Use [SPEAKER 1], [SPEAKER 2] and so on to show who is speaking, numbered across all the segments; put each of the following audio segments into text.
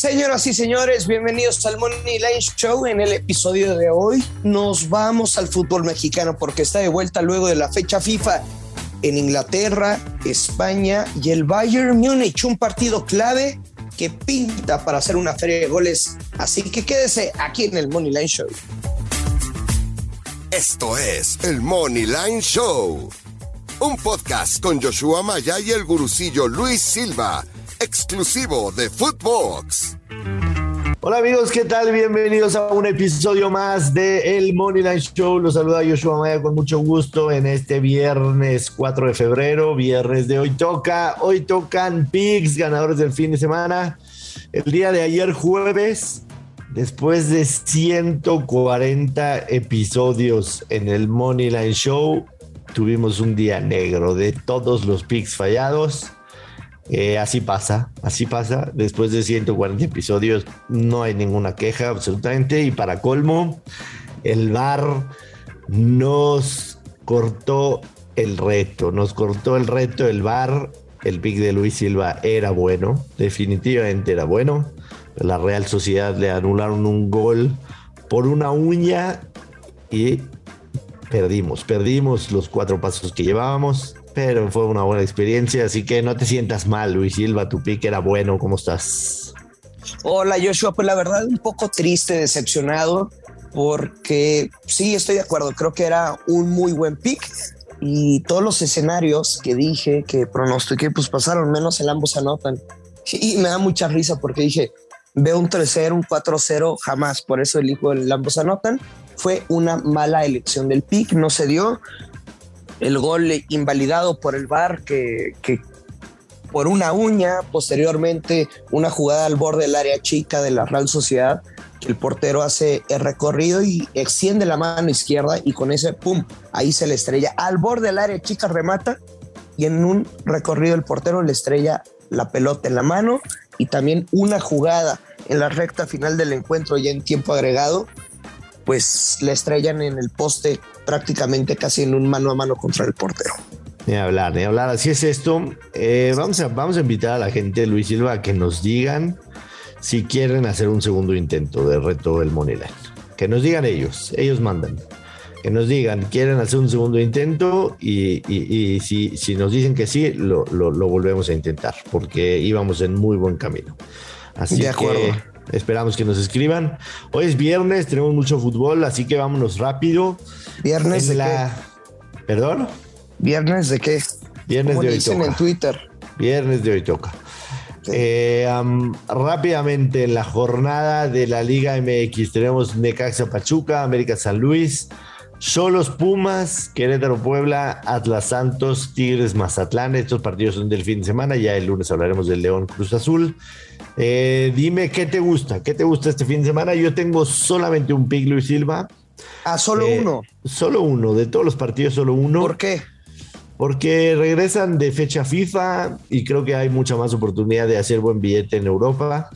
[SPEAKER 1] Señoras y señores, bienvenidos al Money Line Show. En el episodio de hoy nos vamos al fútbol mexicano porque está de vuelta luego de la fecha FIFA en Inglaterra, España y el Bayern Múnich, un partido clave que pinta para hacer una feria de goles. Así que quédese aquí en el Money Line Show.
[SPEAKER 2] Esto es el Money Line Show, un podcast con Joshua Maya y el gurucillo Luis Silva, exclusivo de Footbox.
[SPEAKER 3] Hola amigos, ¿qué tal? Bienvenidos a un episodio más de El Money Line Show. Los saluda Joshua Maya con mucho gusto en este viernes 4 de febrero, viernes de hoy toca. Hoy tocan Pigs, ganadores del fin de semana. El día de ayer jueves, después de 140 episodios en el Money Line Show, tuvimos un día negro de todos los Pigs fallados. Eh, así pasa, así pasa. Después de 140 episodios no hay ninguna queja absolutamente. Y para colmo, el VAR nos cortó el reto, nos cortó el reto el VAR. El pick de Luis Silva era bueno, definitivamente era bueno. La Real Sociedad le anularon un gol por una uña y perdimos, perdimos los cuatro pasos que llevábamos pero fue una buena experiencia, así que no te sientas mal, Luis Silva, tu pick era bueno, ¿cómo estás?
[SPEAKER 1] Hola Joshua, pues la verdad un poco triste, decepcionado, porque sí, estoy de acuerdo, creo que era un muy buen pick y todos los escenarios que dije, que pronostiqué, pues pasaron, menos el ambos anotan. Y me da mucha risa porque dije, veo un 3-0, un 4-0, jamás, por eso elijo el ambos anotan. Fue una mala elección del pick, no se dio. El gol invalidado por el VAR que, por una uña, posteriormente una jugada al borde del área chica de la Real Sociedad, que el portero hace el recorrido y extiende la mano izquierda y con ese pum, ahí se le estrella. Al borde del área chica remata y en un recorrido el portero le estrella la pelota en la mano y también una jugada en la recta final del encuentro ya en tiempo agregado pues le estrellan en el poste prácticamente casi en un mano a mano contra el portero.
[SPEAKER 3] Ni hablar, ni hablar. Así es esto. Eh, vamos, a, vamos a invitar a la gente, Luis Silva, a que nos digan si quieren hacer un segundo intento de reto del Moneyline. Que nos digan ellos, ellos mandan. Que nos digan, quieren hacer un segundo intento y, si, si, nos dicen que sí, lo, lo, volvemos a intentar, porque íbamos en muy buen camino. Así de acuerdo. Esperamos que nos escriban. Hoy es viernes, tenemos mucho fútbol, así que vámonos rápido.
[SPEAKER 1] ¿Viernes de la
[SPEAKER 3] qué? ¿Perdón?
[SPEAKER 1] ¿Viernes de qué?
[SPEAKER 3] Viernes de hoy
[SPEAKER 1] dicen en Twitter.
[SPEAKER 3] Viernes de hoy toca. Eh, rápidamente en la jornada de la Liga MX tenemos Necaxa Pachuca, América San Luis, Solos Pumas, Querétaro Puebla, Atlas Santos, Tigres Mazatlán. Estos partidos son del fin de semana. Ya el lunes hablaremos del León Cruz Azul. Eh, dime qué te gusta, qué te gusta este fin de semana. Yo tengo solamente un pick, Luis Silva.
[SPEAKER 1] Ah, solo eh, uno.
[SPEAKER 3] Solo uno, de todos los partidos, solo uno.
[SPEAKER 1] ¿Por qué?
[SPEAKER 3] Porque regresan de fecha FIFA y creo que hay mucha más oportunidad de hacer buen billete en Europa.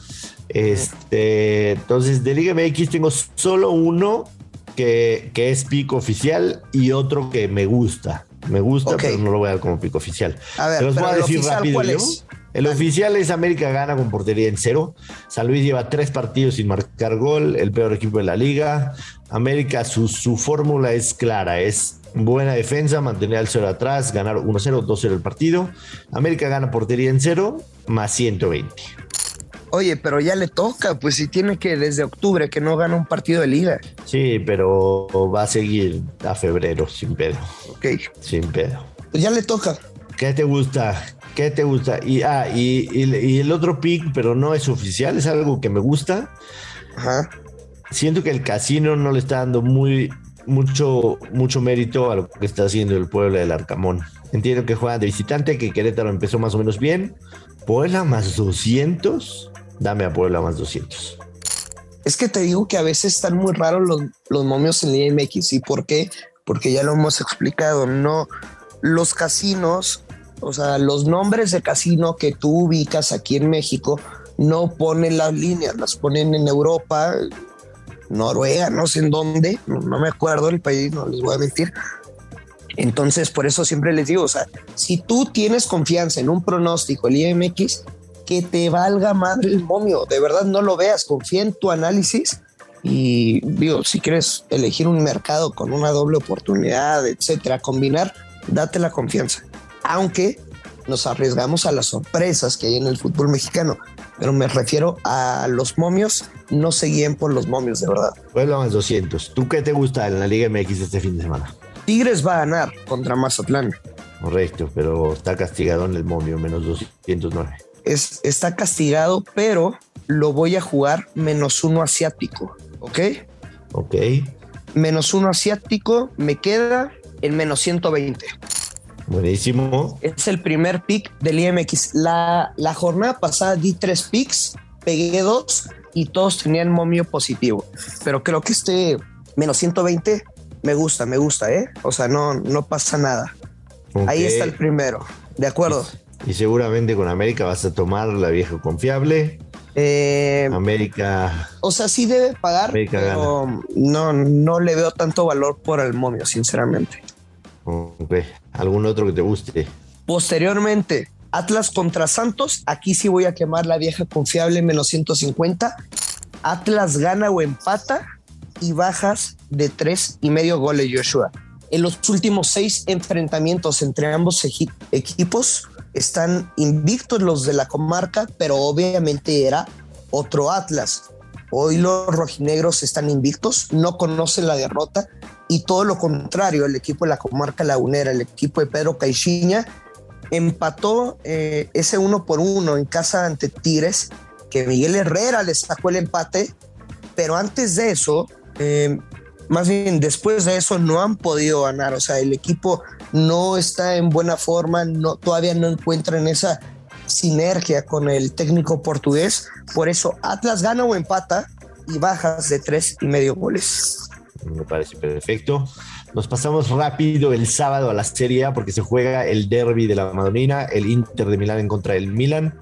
[SPEAKER 3] Este, entonces, de Liga MX tengo solo uno que, es pico oficial y otro que me gusta. Me gusta, pero no lo voy a dar como pico oficial.
[SPEAKER 1] A ver, los voy a decir rápido.
[SPEAKER 3] El oficial es América gana con portería en cero. San Luis lleva tres partidos sin marcar gol, el peor equipo de la liga. América, su, su fórmula es clara, es buena defensa, mantener al cero atrás, ganar 1-0, 2-0 el partido. América gana portería en cero, más 120.
[SPEAKER 1] Oye, pero ya le toca, pues si tiene que desde octubre que no gana un partido de liga.
[SPEAKER 3] Sí, pero va a seguir a febrero sin pedo.
[SPEAKER 1] Ok.
[SPEAKER 3] Sin pedo.
[SPEAKER 1] Pues ya le toca.
[SPEAKER 3] ¿Qué te gusta? ¿Qué te gusta? Y, ah, y, y, el otro pick, pero no es oficial, es algo que me gusta.
[SPEAKER 1] Ajá.
[SPEAKER 3] Siento que el casino no le está dando muy, mucho, mucho mérito a lo que está haciendo el pueblo del Arcamón. Entiendo que juega de visitante, que Querétaro empezó más o menos bien. Puebla más 200 dame a Puebla más 200.
[SPEAKER 1] Es que te digo que a veces están muy raros los, los momios en el MX. ¿Y por qué? Porque ya lo hemos explicado. No, los casinos, o sea, los nombres de casino que tú ubicas aquí en México no ponen las líneas, las ponen en Europa, Noruega, no sé en dónde, no, no me acuerdo el país, no les voy a mentir. Entonces, por eso siempre les digo, o sea, si tú tienes confianza en un pronóstico, el IMX, que te valga madre el momio. De verdad, no lo veas, confía en tu análisis. Y digo, si quieres elegir un mercado con una doble oportunidad, etcétera, combinar, date la confianza. Aunque nos arriesgamos a las sorpresas que hay en el fútbol mexicano, pero me refiero a los momios, no se guíen por los momios, de verdad.
[SPEAKER 3] Vuelvo a 200. ¿Tú qué te gusta en la Liga MX este fin de semana?
[SPEAKER 1] Tigres va a ganar contra Mazatlán.
[SPEAKER 3] Correcto, pero está castigado en el momio, menos 209.
[SPEAKER 1] Es, está castigado, pero lo voy a jugar menos uno asiático, ¿ok?
[SPEAKER 3] Ok.
[SPEAKER 1] Menos uno asiático me queda en menos 120.
[SPEAKER 3] Buenísimo.
[SPEAKER 1] Es el primer pick del IMX. La, la jornada pasada di tres picks, pegué dos y todos tenían momio positivo. Pero creo que este menos 120 me gusta, me gusta, ¿eh? O sea, no, no pasa nada. Ahí está el primero, ¿de acuerdo?
[SPEAKER 3] Y, seguramente con América vas a tomar la vieja confiable.
[SPEAKER 1] Eh,
[SPEAKER 3] América.
[SPEAKER 1] O sea, sí debe pagar, pero no, no le veo tanto valor por el momio, sinceramente.
[SPEAKER 3] Ok. ¿Algún otro que te guste?
[SPEAKER 1] Posteriormente, Atlas contra Santos. Aquí sí voy a quemar la vieja confiable menos 150. Atlas gana o empata y bajas de tres y medio goles, Joshua. En los últimos seis enfrentamientos entre ambos equipos están invictos los de la comarca, pero obviamente era otro Atlas. Hoy los rojinegros están invictos, no conocen la derrota y todo lo contrario, el equipo de la comarca lagunera, el equipo de Pedro Caixinha, empató eh, ese uno por uno en casa ante Tigres, que Miguel Herrera les sacó el empate, pero antes de eso, eh, más bien después de eso no han podido ganar, o sea, el equipo no está en buena forma, no, todavía no encuentran esa sinergia con el técnico portugués, por eso Atlas gana o empata y bajas de tres y medio goles.
[SPEAKER 3] Me parece perfecto. Nos pasamos rápido el sábado a la Serie porque se juega el derby de la Madonina, el Inter de Milán en contra del Milan.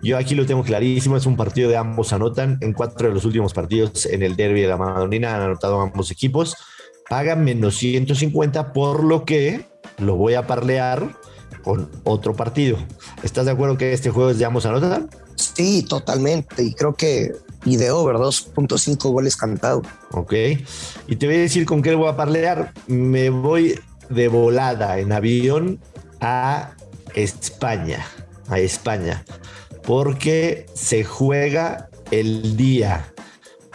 [SPEAKER 3] Yo aquí lo tengo clarísimo, es un partido de ambos anotan. En cuatro de los últimos partidos en el derby de la Madonina han anotado ambos equipos. Pagan menos 150, por lo que lo voy a parlear con otro partido. ¿Estás de acuerdo que este juego es de ambos anotan?
[SPEAKER 1] Sí, totalmente. Y creo que y de over 2.5 goles cantado.
[SPEAKER 3] Ok. Y te voy a decir con qué voy a parlear. Me voy de volada en avión a España. A España porque se juega el día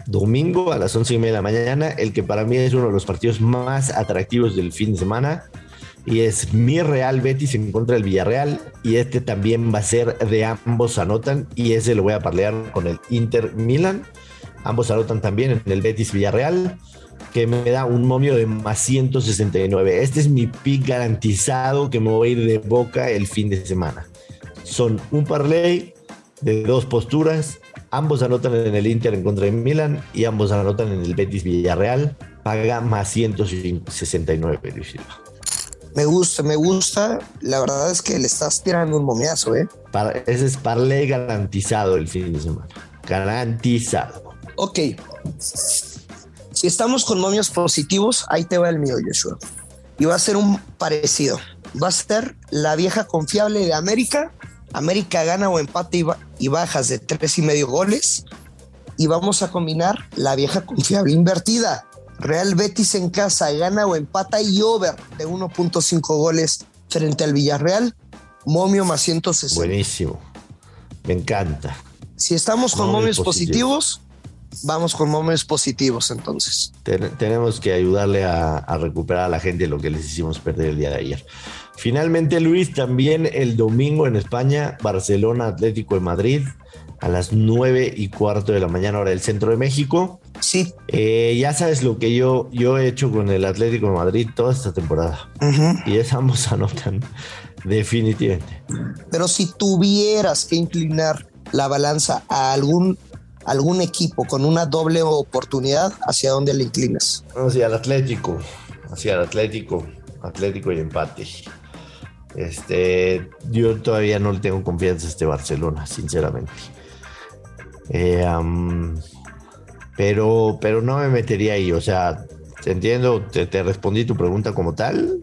[SPEAKER 3] domingo a las once y media de la mañana, el que para mí es uno de los partidos más atractivos del fin de semana. Y es mi Real Betis en contra del Villarreal. Y este también va a ser de ambos anotan. Y ese lo voy a parlear con el Inter Milan. Ambos anotan también en el Betis Villarreal. Que me da un momio de más 169. Este es mi pick garantizado que me voy a ir de boca el fin de semana. Son un parlay de dos posturas. Ambos anotan en el Inter en contra de Milan y ambos anotan en el Betis Villarreal. Paga más 169, Luis Silva.
[SPEAKER 1] Me gusta, me gusta. La verdad es que le estás tirando un momiazo, ¿eh?
[SPEAKER 3] Para, ese es parley garantizado el fin de semana. Garantizado.
[SPEAKER 1] Ok. Si estamos con momios positivos, ahí te va el mío, Joshua. Y va a ser un parecido. Va a ser la vieja confiable de América América gana o empate y, bajas de tres y medio goles. Y vamos a combinar la vieja confiable invertida. Real Betis en casa gana o empata y over de 1.5 goles frente al Villarreal. Momio más 160.
[SPEAKER 3] Buenísimo. Me encanta.
[SPEAKER 1] Si estamos con momios, positivos, vamos con momios positivos entonces.
[SPEAKER 3] tenemos que ayudarle a, a, recuperar a la gente lo que les hicimos perder el día de ayer. Finalmente, Luis, también el domingo en España, Barcelona Atlético de Madrid a las nueve y cuarto de la mañana, hora del centro de México.
[SPEAKER 1] Sí.
[SPEAKER 3] Eh, ya sabes lo que yo, yo he hecho con el Atlético de Madrid toda esta temporada. Y es ambos anotan, definitivamente.
[SPEAKER 1] Pero si tuvieras que inclinar la balanza a algún, algún equipo con una doble oportunidad, ¿hacia dónde le inclinas?
[SPEAKER 3] Hacia el Atlético, hacia el Atlético, Atlético y empate. Este, yo todavía no le tengo confianza a este Barcelona, sinceramente. Eh, pero, pero no me metería ahí. O sea, te entiendo, te, respondí tu pregunta como tal.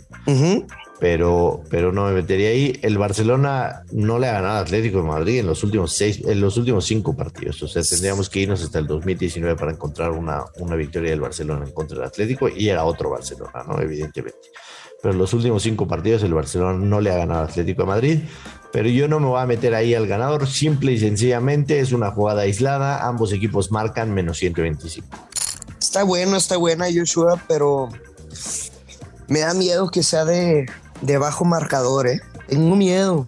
[SPEAKER 3] pero, pero no me metería ahí. El Barcelona no le ha ganado al Atlético de Madrid en los últimos seis, en los últimos cinco partidos. O sea, tendríamos que irnos hasta el 2019 para encontrar una, una victoria del Barcelona en contra del Atlético y era otro Barcelona, ¿no? Evidentemente. Pero en los últimos cinco partidos el Barcelona no le ha ganado al Atlético de Madrid. Pero yo no me voy a meter ahí al ganador. Simple y sencillamente es una jugada aislada. Ambos equipos marcan menos 125.
[SPEAKER 1] Está bueno, está buena Joshua, pero me da miedo que sea de, de bajo marcador, ¿eh? Tengo miedo.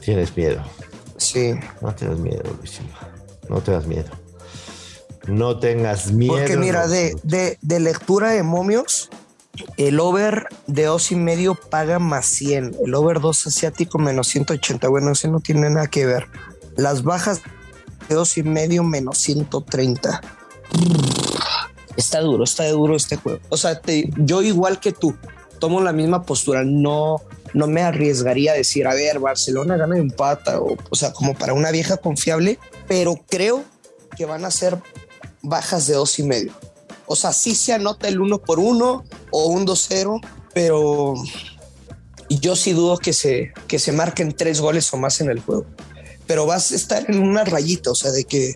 [SPEAKER 3] Tienes miedo.
[SPEAKER 1] Sí.
[SPEAKER 3] No tengas miedo, Luisito. No tengas miedo. No tengas miedo.
[SPEAKER 1] Porque mira,
[SPEAKER 3] no.
[SPEAKER 1] de, de, de lectura de momios, el over de dos y medio paga más 100. El over 2 asiático menos 180. Bueno, ese no tiene nada que ver. Las bajas de dos y medio menos 130. Está duro, está duro este juego. O sea, te- yo igual que tú, tomo la misma postura. No, no me arriesgaría a decir, a ver, Barcelona gana y empata. O, o sea, como para una vieja confiable, pero creo que van a ser bajas de dos y medio. O sea, sí se anota el uno por uno o un 2-0, pero yo sí dudo que se, que se marquen tres goles o más en el juego. Pero vas a estar en una rayita, o sea, de que,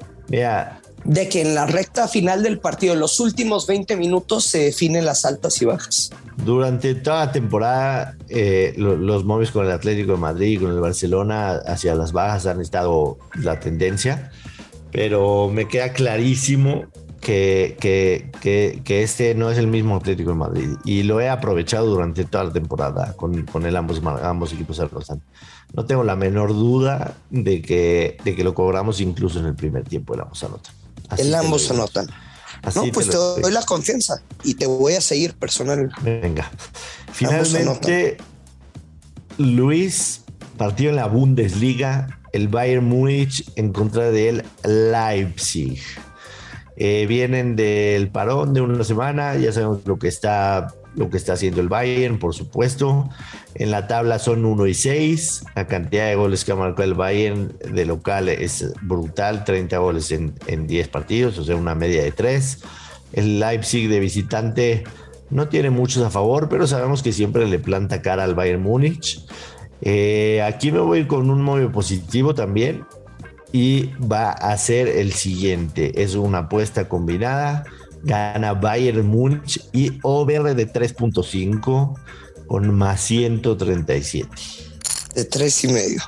[SPEAKER 1] de que en la recta final del partido, en los últimos 20 minutos, se definen las altas y bajas.
[SPEAKER 3] durante toda la temporada, eh, lo- los móviles con el Atlético de Madrid y con el Barcelona hacia las bajas han estado la tendencia, pero me queda clarísimo que, que, que, que este no es el mismo Atlético de Madrid y lo he aprovechado durante toda la temporada con, con el ambos, ambos equipos alcanzando. No tengo la menor duda de que, de que lo cobramos incluso en el primer tiempo el ambos anotan. Así
[SPEAKER 1] el ambos anotan.
[SPEAKER 3] Así
[SPEAKER 1] No, pues te doy la confianza y te voy a seguir personal.
[SPEAKER 3] Venga. Finalmente, Luis partió en la Bundesliga, el Bayern Múnich en contra del Leipzig. Eh, vienen del parón de una semana, ya sabemos lo que está lo que está haciendo el Bayern, por supuesto. En la tabla son 1 y 6. La cantidad de goles que ha marcado el Bayern de local es brutal, 30 goles en, en 10 partidos, o sea, una media de 3. El Leipzig de visitante no tiene muchos a favor, pero sabemos que siempre le planta cara al Bayern Múnich. Eh, aquí me voy con un móvil positivo también y va a ser el siguiente. Es una apuesta combinada. Gana Bayern Múnich y over de 3.5 con más 137.
[SPEAKER 1] De tres y medio.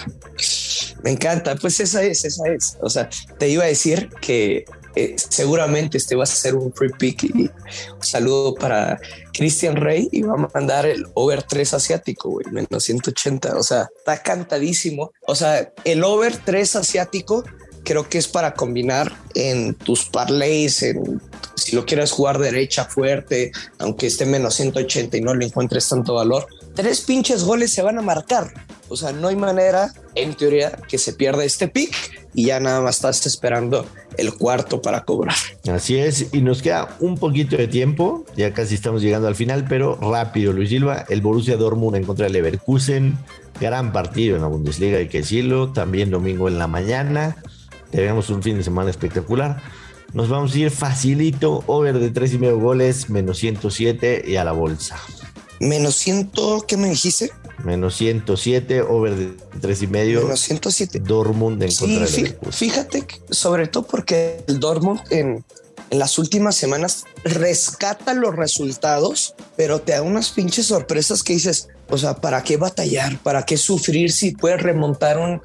[SPEAKER 1] Me encanta, pues esa es, esa es. O sea, te iba a decir que eh, seguramente este va a ser un free pick y saludo para Christian Rey y va a mandar el over 3 asiático, menos 180. O sea, está cantadísimo. O sea, el over 3 asiático creo que es para combinar en tus parlays, en si lo quieres jugar derecha fuerte, aunque esté menos 180 y no le encuentres tanto valor. Tres pinches goles se van a marcar. O sea, no hay manera, en teoría, que se pierda este pick y ya nada más estás esperando el cuarto para cobrar.
[SPEAKER 3] Así es, y nos queda un poquito de tiempo, ya casi estamos llegando al final, pero rápido, Luis Silva, el Borussia Dortmund en contra del Leverkusen, gran partido en la Bundesliga, hay que decirlo, también domingo en la mañana, tenemos un fin de semana espectacular, nos vamos a ir facilito, over de tres y medio goles, menos 107 y a la bolsa.
[SPEAKER 1] Menos ciento, ¿qué me dijiste?
[SPEAKER 3] Menos 107, over de tres y medio,
[SPEAKER 1] Menos 107.
[SPEAKER 3] Dortmund en
[SPEAKER 1] Sí,
[SPEAKER 3] contra del Leverkusen.
[SPEAKER 1] fíjate, que, sobre todo porque el Dortmund en, en las últimas semanas rescata los resultados, pero te da unas pinches sorpresas que dices, o sea, ¿para qué batallar? ¿Para qué sufrir si puedes remontar un,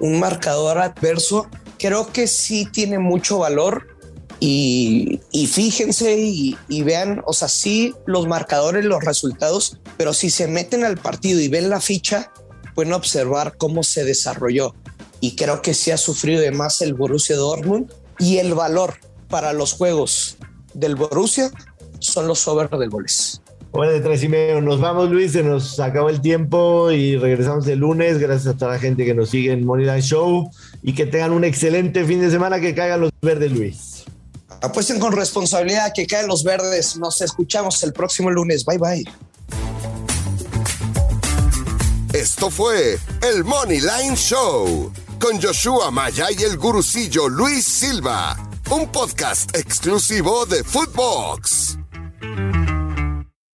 [SPEAKER 1] un marcador adverso? Creo que sí tiene mucho valor y, y fíjense y, y vean, o sea, sí los marcadores, los resultados, pero si se meten al partido y ven la ficha, pueden observar cómo se desarrolló. Y creo que sí ha sufrido de más el Borussia Dortmund y el valor para los juegos del Borussia son los over del goles.
[SPEAKER 3] Hora de tres y medio. Nos vamos, Luis. Se nos acabó el tiempo y regresamos el lunes. Gracias a toda la gente que nos sigue en Moneyline Show y que tengan un excelente fin de semana. Que caigan los verdes, Luis.
[SPEAKER 1] Apuesten con responsabilidad que caen los verdes. Nos escuchamos el próximo lunes. Bye bye.
[SPEAKER 2] Esto fue el Money Line Show con Joshua Maya y el gurucillo Luis Silva, un podcast exclusivo de Footbox.